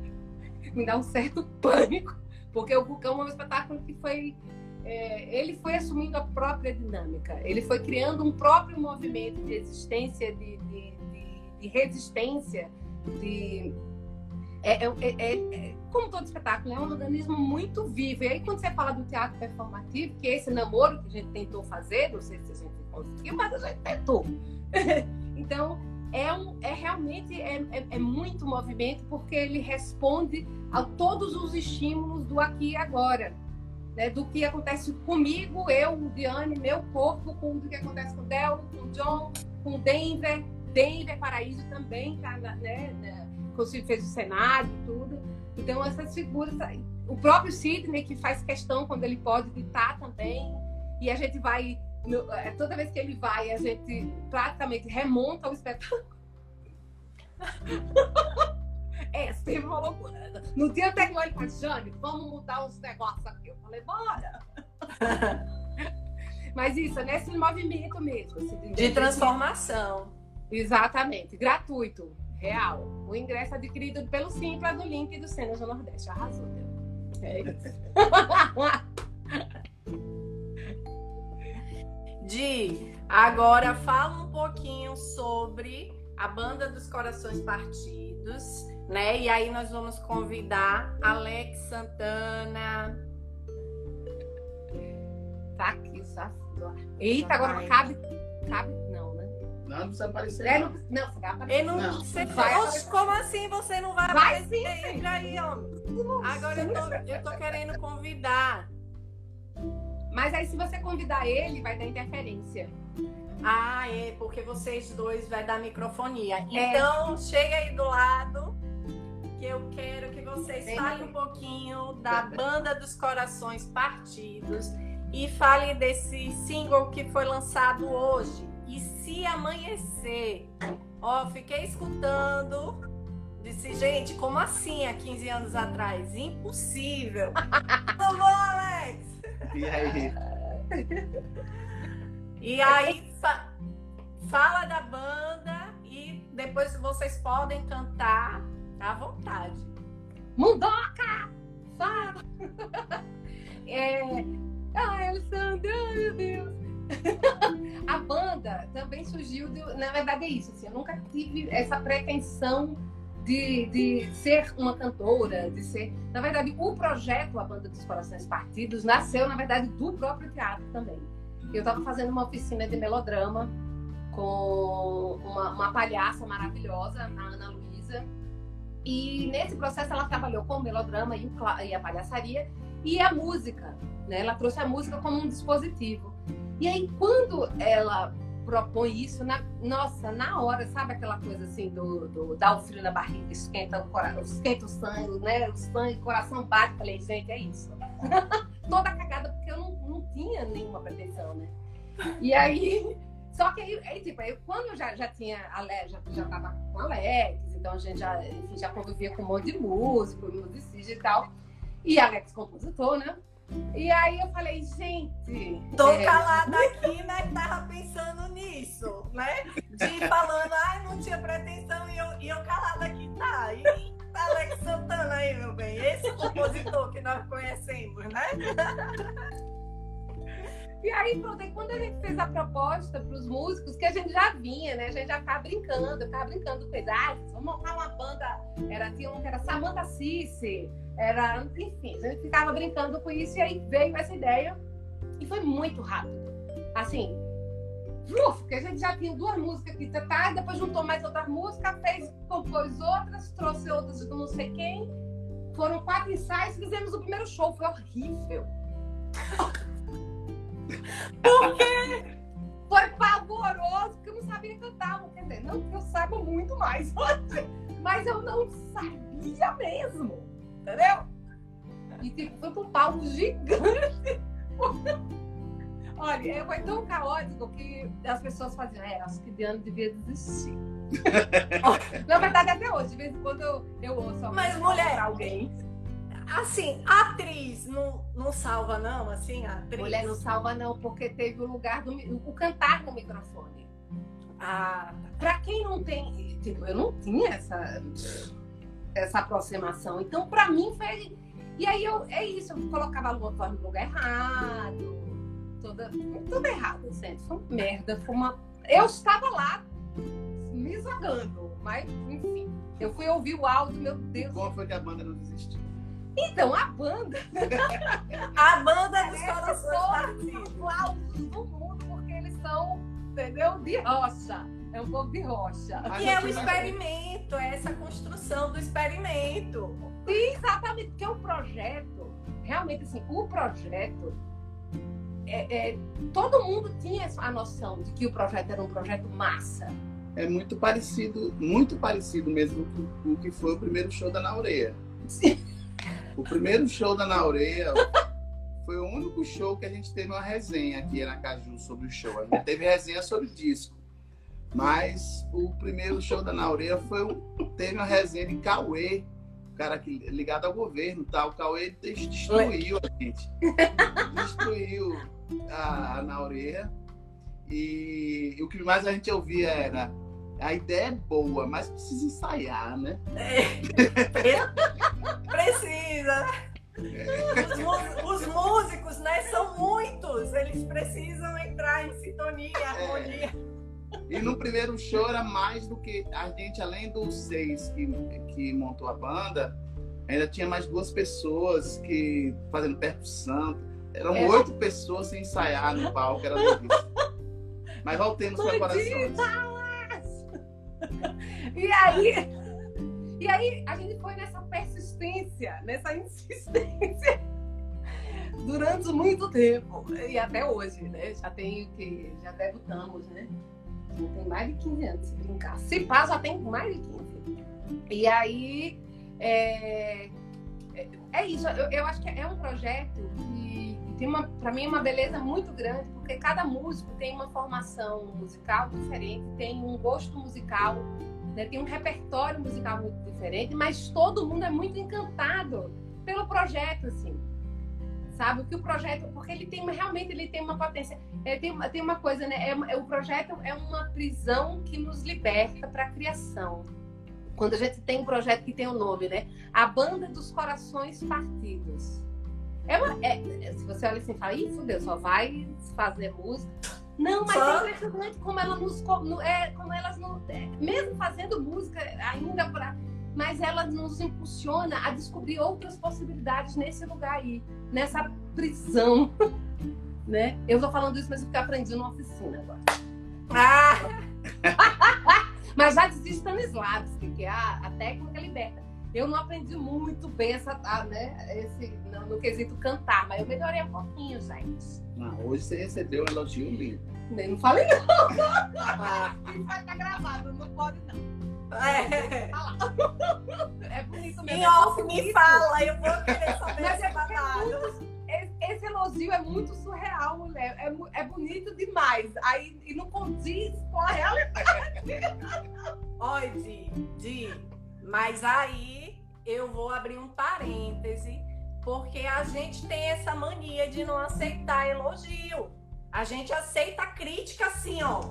Me dá um certo pânico, porque o vulcão é um espetáculo que foi é, ele foi assumindo a própria dinâmica, ele foi criando um próprio movimento de existência, de, de, de resistência, de. É, é, é, é, como todo espetáculo, é um organismo muito vivo. E aí, quando você fala do teatro performativo, que é esse namoro que a gente tentou fazer, não sei se a gente conseguiu, mas a gente tentou. então, é, um, é realmente é, é, é, muito movimento, porque ele responde a todos os estímulos do aqui e agora. Né, do que acontece comigo, eu, o Diane, meu corpo, com o que acontece com o Del, com o John, com o Denver, Denver Paraíso também tá, né, né, fez o cenário e tudo. Então, essas figuras, o próprio Sidney, que faz questão quando ele pode editar também, e a gente vai, é, toda vez que ele vai, a gente praticamente remonta o espetáculo. é, sempre uma loucura. No dia até que ele falou, Jane, vamos mudar os negócios aqui. Eu falei, bora! Mas isso, é nesse movimento mesmo. Assim, de transformação. Exatamente, gratuito, real. O ingresso adquirido pelo Simples do link do Cenas do Nordeste. Arrasou, Deus. É isso. Di, agora fala um pouquinho sobre a Banda dos Corações Partidos, né? E aí nós vamos convidar Alex Santana. Tá aqui, só. Eita, agora cabe, cabe não, não precisa aparecer. É, não, não, você vai aparecer. não, não. Você vai Oxe, como assim você não vai, vai aparecer? Sim, Entra aí, ó. Agora eu tô, eu tô querendo convidar. Mas aí se você convidar ele, vai dar interferência. Ah, é, porque vocês dois vai dar microfonia. É. Então, chega aí do lado, que eu quero que vocês Vem falem um pouquinho da Banda dos Corações Partidos e falem desse single que foi lançado hoje. E se amanhecer, ó, fiquei escutando. Disse, gente, como assim há 15 anos atrás? Impossível. Tudo bom, Alex? E aí? E aí, fa fala da banda e depois vocês podem cantar à vontade. Mundoca! Fala! É, meu Deus! A banda também surgiu, na verdade é isso, assim, eu nunca tive essa pretensão de, de ser uma cantora, de ser. Na verdade, o projeto A Banda dos Corações Partidos nasceu, na verdade, do próprio teatro também. Eu estava fazendo uma oficina de melodrama com uma, uma palhaça maravilhosa, a Ana Luísa. E nesse processo ela trabalhou com o melodrama e, o, e a palhaçaria e a música. Né? Ela trouxe a música como um dispositivo. E aí, quando ela propõe isso, na, nossa, na hora, sabe aquela coisa assim do, do dar o frio na barriga, esquenta o, coração, esquenta o sangue, né? O sangue, o coração bate. Falei, gente, é isso. Toda cagada, porque eu não, não tinha nenhuma pretensão, né? E aí, só que aí, aí tipo, aí, quando eu já, já tinha, já, já tava com Alex, então a gente já, enfim, já convivia com um monte de músico, musicista e tal. E Alex compositor, né? E aí eu falei, gente. Tô é... calada aqui, né? Tava pensando nisso, né? De falando, ai, não tinha pretensão, e eu, e eu calada aqui, tá. E Alex Santana aí, meu bem. Esse compositor que nós conhecemos, né? E aí, pronto, aí quando a gente fez a proposta para os músicos, que a gente já vinha, né? A gente já ficava brincando, ficava brincando com pedaços, vamos montar uma banda. Era, tinha um que era Samantha Cici, era, enfim, a gente ficava brincando com isso e aí veio essa ideia e foi muito rápido. Assim, porque a gente já tinha duas músicas aqui, tá, tá, depois juntou mais outras músicas, fez, compôs outras, trouxe outras de não sei quem. Foram quatro ensaios, fizemos o primeiro show, foi horrível. Por quê? Foi pavoroso, porque eu não sabia cantar. Quer dizer, não que eu saiba muito mais mas eu não sabia mesmo. Entendeu? E tipo, foi pra um palco gigante. Olha, foi tão caótico que as pessoas faziam, é, acho que Diana devia desistir. Na verdade, até hoje, de vez em quando eu, eu ouço Mas, mulher, alguém. Assim, a atriz não, não salva, não, assim, a atriz. Mulher não salva, não, porque teve o lugar do o cantar com o microfone. Ah, pra quem não tem. Tipo, eu não tinha essa, essa aproximação. Então, pra mim, foi. E aí eu, é isso, eu colocava a lua no lugar errado, toda, tudo errado, gente. Foi uma merda, foi uma. Eu estava lá me jogando, mas enfim. Eu fui ouvir o áudio, meu Deus. Como foi que a banda não desistiu? Então, a banda. a banda dos corações partidos. do mundo, porque eles são, entendeu? De rocha. É um povo de rocha. E é o experimento, é essa construção do experimento. Sim, exatamente. Porque o projeto, realmente, assim, o projeto. É, é, todo mundo tinha a noção de que o projeto era um projeto massa. É muito parecido, muito parecido mesmo com o que foi o primeiro show da Naureia. Sim. O primeiro show da Naureia foi o único show que a gente teve uma resenha aqui em Aracaju sobre o show. A gente teve resenha sobre o disco. Mas o primeiro show da Naureia foi teve uma resenha de Cauê, cara que, ligado ao governo, tá? O Cauê destruiu a gente. Destruiu a, a Naureia. E, e o que mais a gente ouvia era a ideia é boa, mas precisa ensaiar, né? É. precisa. É. Os, os, músicos, né, são muitos. Eles precisam entrar em sintonia, é. harmonia. É. E no primeiro show era mais do que a gente, além dos seis que, que montou a banda, ainda tinha mais duas pessoas que fazendo percussão. Eram é. oito pessoas sem ensaiar no palco, era Mas voltemos para coração. E aí, e aí a gente foi nessa persistência, nessa insistência durante muito tempo e até hoje, né? Já tem o que já debutamos, né? Já tem mais de 15 anos se brincar. Se pá, já tem mais de 15. E aí é, é, é isso. Eu, eu, acho que é um projeto que tem uma, para mim, uma beleza muito grande, porque cada músico tem uma formação musical diferente, tem um gosto musical né? Tem um repertório musical muito diferente, mas todo mundo é muito encantado pelo projeto, assim. Sabe? Que o projeto, porque ele tem realmente ele tem uma potência. É, tem, tem uma coisa, né? É, é, o projeto é uma prisão que nos liberta para a criação. Quando a gente tem um projeto que tem o um nome, né? A Banda dos Corações Partidos. É uma, é, se você olha assim e fala, ih, fudeu, só vai fazer música. Não, mas só... é impressionante como ela nos. Como, é, como elas não. É, mesmo fazendo música ainda para. Mas ela nos impulsiona a descobrir outras possibilidades nesse lugar aí, nessa prisão. né? Eu tô falando isso, mas eu aprendi numa oficina agora. Ah! mas já dizia Stanislavski, que é a, a técnica liberta. Eu não aprendi muito bem essa, né, esse, no, no quesito cantar, mas eu melhorei um pouquinho, gente. Ah, hoje você recebeu um elogio lindo. Nem não falei não. Ah. vai estar gravado, não pode não. É. é bonito mesmo. Em é off, me fala, eu vou querer saber Mas é esse, esse elogio é muito surreal, mulher. É, é bonito demais. Aí, e não condiz com a realidade. Olha, Di, Di, mas aí eu vou abrir um parêntese, porque a gente tem essa mania de não aceitar elogio. A gente aceita a crítica assim, ó.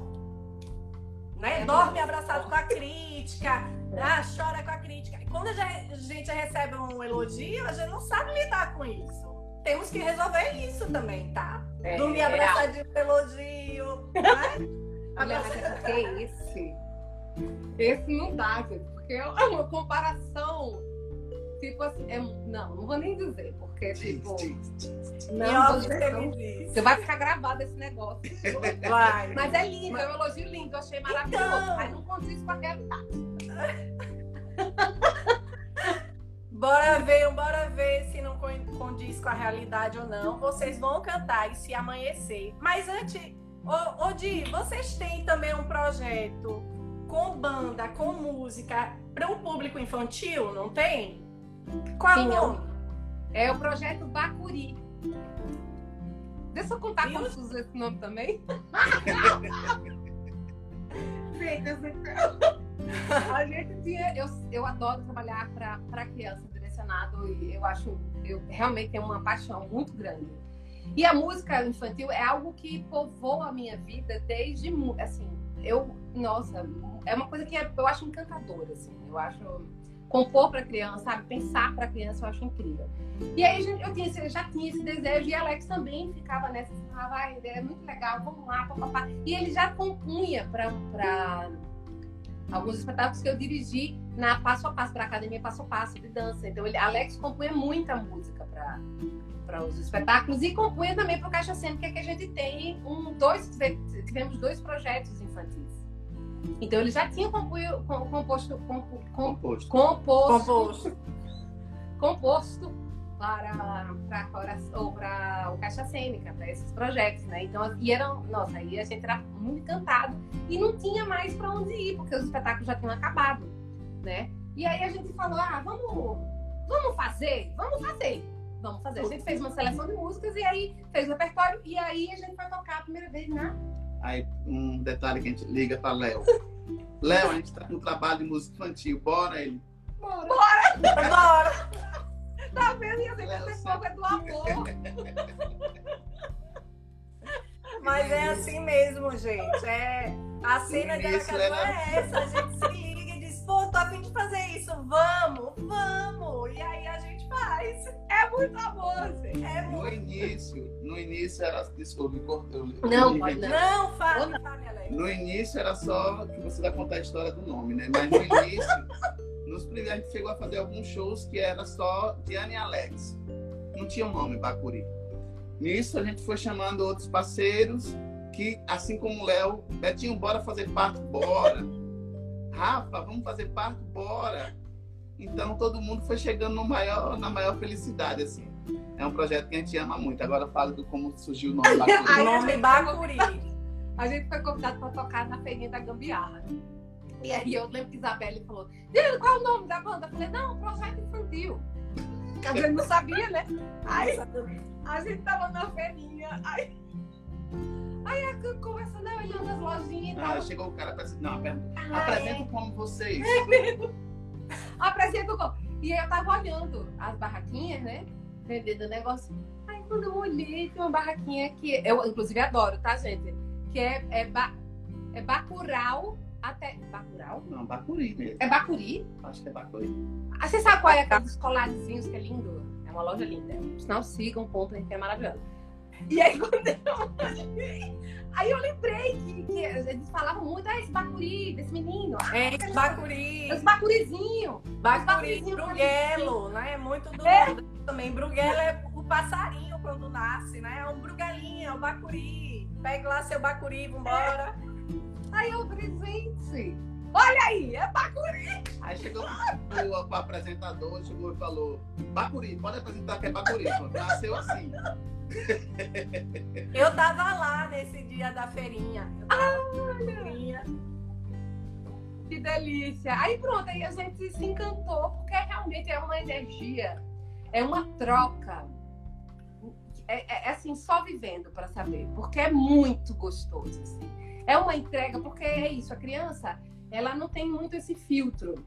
Né? É Dorme abraçado com a crítica, ah, chora com a crítica. E quando a gente recebe um elogio, a gente não sabe lidar com isso. Temos que resolver isso também, tá? É, Dormir abraçadinho com elogio. Né? Abraçadinho. Que esse? Esse não dá, gente, porque é uma comparação tipo assim, é, não, não vou nem dizer, porque, tipo. Não, você, você vai ficar gravado esse negócio. Vai. Mas é lindo, é um elogio lindo, eu achei maravilhoso. Então... Mas não condiz com a realidade. Bora ver, bora ver se não condiz com a realidade ou não. Vocês vão cantar e se amanhecer. Mas antes, ô, ô Di, vocês têm também um projeto com banda, com música para o um público infantil, não tem? Qual Sim, é o É o projeto Bacuri. Deixa eu contar se usa esse nome também. a gente tinha, eu, eu adoro trabalhar para criança direcionado e eu acho, eu realmente tenho uma paixão muito grande. E a música infantil é algo que povoa a minha vida desde, assim, eu, nossa, é uma coisa que eu acho encantadora, assim, eu acho compor para criança, sabe? Pensar para criança, eu acho incrível. E aí eu tinha, já tinha esse desejo e Alex também ficava nessa, ah, é muito legal, vamos lá, papapá. E ele já compunha para alguns espetáculos que eu dirigi na Passo a Passo, para Academia Passo a Passo de dança. Então, ele, Alex compunha muita música para para os espetáculos e compunha também para o Caixa Cênica, que a gente tem um, dois, tivemos dois projetos infantis. Então ele já tinha composto, composto, composto, composto, composto para, para, ou para o Caixa Cênica, para esses projetos, né? Então, e eram, nossa, aí a gente era muito encantado e não tinha mais para onde ir, porque os espetáculos já tinham acabado, né? E aí a gente falou, ah, vamos, vamos fazer, vamos fazer, vamos fazer. A gente fez uma seleção de músicas e aí fez o repertório e aí a gente vai tocar a primeira vez na Aí um detalhe que a gente liga para Léo. Léo, a gente está com um trabalho de música infantil, bora ele. Bora! Bora! Bora! Tá vendo? Dizer que esse povo é do amor. Mas é assim mesmo, gente. É, a cena de Aracaju é essa. A gente se liga e pô, tô a fim de fazer isso. Vamos, vamos. E aí a gente faz. É muito amor, assim. É muito. No início, no início era. Desculpa, me cortou. Não, pode não. Não, fala, fala, No início era só que você vai contar a história do nome, né? Mas no início, nos primeiros, a gente chegou a fazer alguns shows que era só Diane e Alex. Não tinha o um nome, Bacuri. Nisso a gente foi chamando outros parceiros que, assim como o Léo, Betinho, bora fazer parte, bora. Rafa, vamos fazer parte, bora. Então todo mundo foi chegando no maior, na maior felicidade, assim. É um projeto que a gente ama muito. Agora fala do como surgiu o nome Bacuri. o nome Bacuri. A gente foi convidado para tocar na feirinha da Gambiarra. E aí eu lembro que Isabelle falou, qual é o nome da banda? Eu falei, não, projeto infantil. A gente não sabia, né? Aí a gente tava na feirinha, aí Aí a conversando, olhando as lojinhas e tal. Ah, chegou o cara, não, apresenta como vocês. Apresenta como. E eu tava olhando as barraquinhas, né? Vendendo negócio. Aí quando eu olhei, tem uma barraquinha que eu, inclusive, adoro, tá, gente? Que é, é, ba, é Bacurau até. Bacurau? Não, Bacuri mesmo. É Bacuri? Acho que é Bacuri. Ah, você sabe qual é aqueles colarzinhos que é lindo? É uma loja linda. Sinal, sigam, comprem, que é maravilhoso. E aí, quando eu Aí eu lembrei que, que eles falavam muito, ah, esse bacuri, desse menino. Ah, é, esse bacuri. Esse bacurizinho. Bacuri, bruguelo, né? É muito do é. também. Bruguelo é o passarinho quando nasce, né? É um bruguelinho, é o bacuri. Pega lá seu bacuri, vambora. É. Aí eu falei, gente, olha aí, é bacuri. Aí chegou o, o apresentador, chegou e falou, bacuri, pode apresentar que é bacuri. Nasceu assim. Eu tava lá nesse dia da feirinha. Ah, Que delícia. Aí pronto, aí a gente se encantou, porque realmente é uma energia, é uma troca. É, é, é assim, só vivendo para saber, porque é muito gostoso. Assim. É uma entrega, porque é isso, a criança, ela não tem muito esse filtro.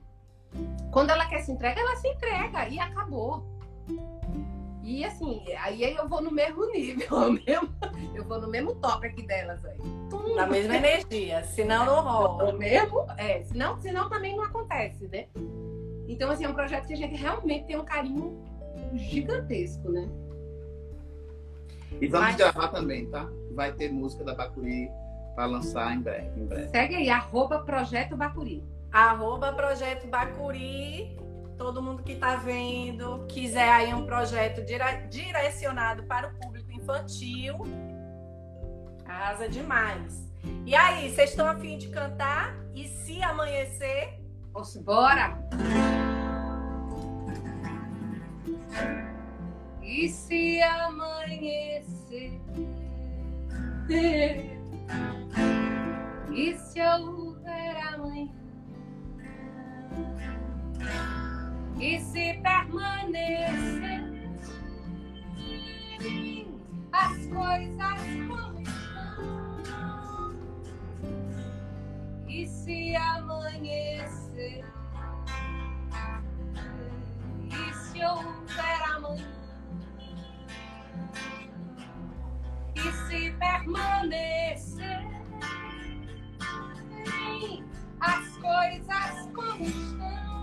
Quando ela quer se entregar, ela se entrega e acabou. E assim, aí eu vou no mesmo nível, eu vou no mesmo top aqui delas aí. Na mesma energia, senão não rola. O mesmo, é, senão, senão também não acontece, né? Então, assim, é um projeto que a gente realmente tem um carinho gigantesco, né? E vamos Mas... gravar também, tá? Vai ter música da Bacuri para lançar em breve, em breve. Segue aí, arroba Projeto Bacuri. Arroba Projeto Bacuri todo mundo que está vendo, quiser aí um projeto dire direcionado para o público infantil, arrasa demais. E aí, vocês estão afim de cantar? E se amanhecer? Vamos embora! E se amanhecer? E se houver amanhã? E se permanecer as coisas como estão. E se amanhecer e se houver amanhã e se permanecer as coisas como estão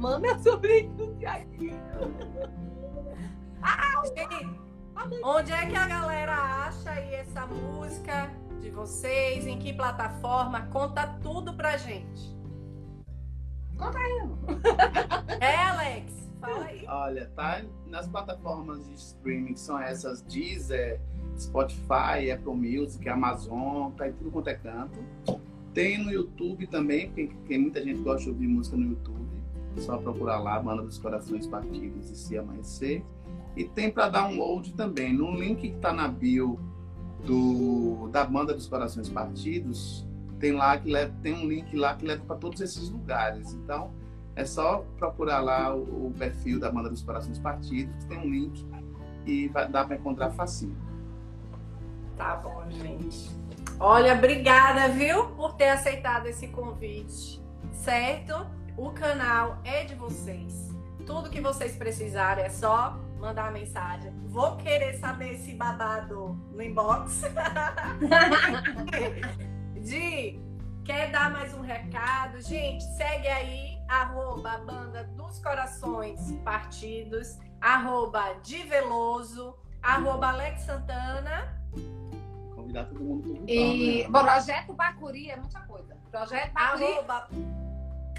irmã, minha sobrinha do Tiaguinho. Ah, Onde é que a galera acha aí essa música de vocês? Em que plataforma? Conta tudo pra gente. Conta aí. É, Alex? Fala aí. Olha, tá nas plataformas de streaming que são essas Deezer, Spotify, Apple Music, Amazon, tá em tudo quanto é canto. Tem no YouTube também, porque, muita gente gosta de ouvir música no YouTube. Só procurar lá, Banda dos Corações Partidos e Se Amanhecer. E tem para download também. No link que está na bio do, da Banda dos Corações Partidos, tem lá que leva, tem um link lá que leva para todos esses lugares. Então, é só procurar lá o, o perfil da Banda dos Corações Partidos, tem um link e vai, dá para encontrar facinho. Tá bom, gente. Olha, obrigada, viu, por ter aceitado esse convite, certo? O canal é de vocês. Tudo que vocês precisarem é só mandar uma mensagem. Vou querer saber esse babado no inbox. de quer dar mais um recado? Gente, segue aí, arroba Banda dos Corações Partidos, arroba Veloso, arroba Alex Santana convidar todo mundo E né? Projeto Bacuri é muita coisa. Projeto Bacuri. Arroba...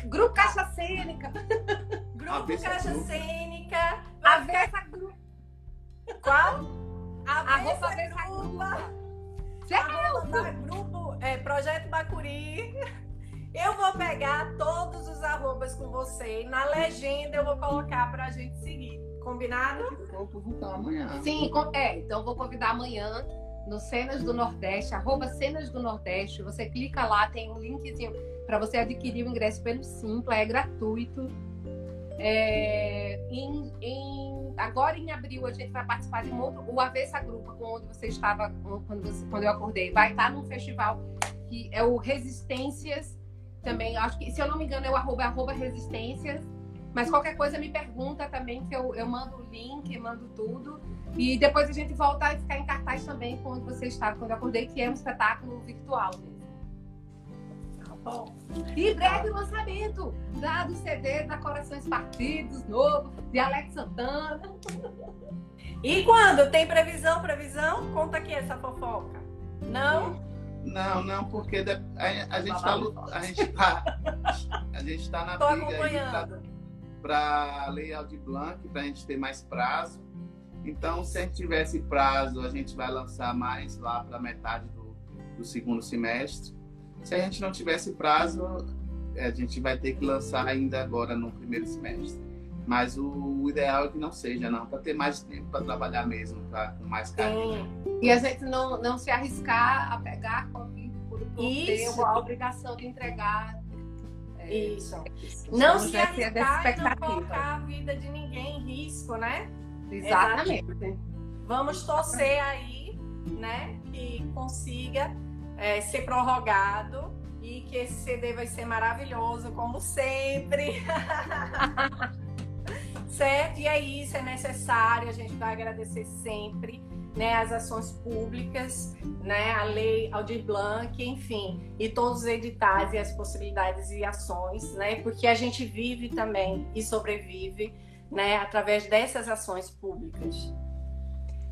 Grupo Caixa Cênica. Grupo Caixa Cênica. Avessa Grupo. Qual? Avessa Grupa. Arroba Grupo é, Projeto Bacuri. Eu vou pegar todos os arrobas com você. Na legenda eu vou colocar pra gente seguir. Combinado? Vou convidar amanhã. Sim, é. Então vou convidar amanhã no Cenas do Nordeste, arroba Cenas do Nordeste. Você clica lá, tem um linkzinho para você adquirir o ingresso pelo Simpla, é gratuito. É, em, em, agora em abril a gente vai participar de um outro, o Avessa Grupo, onde você estava quando, você, quando eu acordei. Vai estar num festival que é o Resistências, também, acho que, se eu não me engano, é o arroba, arroba Resistências. Mas qualquer coisa me pergunta também, que eu, eu mando o link, mando tudo. E depois a gente volta a ficar em cartaz também quando você estava, quando eu acordei, que é um espetáculo virtual mesmo. Tá bom. E breve lançamento da, do CD da Corações Partidos, novo, de Alex Santana. E quando? Tem previsão, previsão? Conta aqui essa fofoca. Não? Não, não, porque a, a gente está a gente tá, a gente tá na Tô briga aí para a Lei Aldir Blanc, para a gente ter mais prazo então, se a gente tivesse prazo, a gente vai lançar mais lá para metade do, do, segundo semestre. Se a gente não tivesse prazo, a gente vai ter que lançar ainda agora no primeiro semestre. Mas o, ideal é que não seja, não, para ter mais tempo para trabalhar mesmo, pra, com mais carinho. E a gente não, não se arriscar a pegar Covid por, por ter uma obrigação de entregar é, isso. Não se arriscar e não colocar a vida de ninguém em risco, né? Exatamente. Vamos torcer aí, né, que consiga é, ser prorrogado e que esse CD vai ser maravilhoso, como sempre. certo? E é isso, é necessário, a gente vai agradecer sempre. Né, as ações públicas, né, a lei Aldir Blanc, enfim, e todos os editais e as possibilidades e ações, né, porque a gente vive também e sobrevive né, através dessas ações públicas.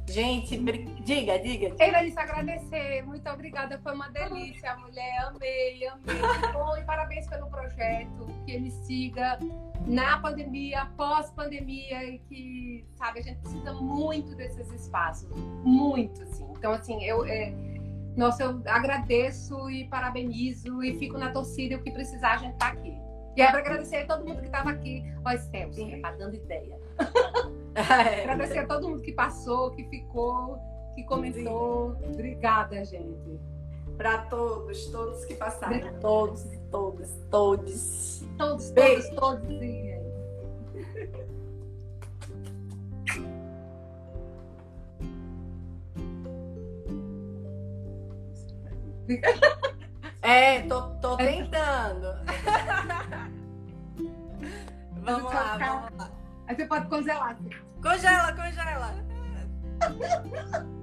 Gente, diga, diga. Evelise, agradecer. Muito obrigada. Foi uma delícia, mulher. Amei, amei. Bom, e parabéns pelo projeto. Que ele siga na pandemia, pós-pandemia, e que, sabe, a gente precisa muito desses espaços. Muito, assim. Então, assim, eu. É, nossa, eu agradeço e parabenizo e fico na torcida. O que precisar, a gente tá aqui. Quero agradecer a todo mundo que estava aqui. Ó, Celso, que tá dando ideia. É. agradecer a todo mundo que passou, que ficou, que comentou. Obrigada, gente. Para todos, todos que passaram. Todos, todos, todos. Todos, todos, todos. É, tô, tô tentando. vamos lá, vamos lá. Aí você pode congelar. Congela, congela.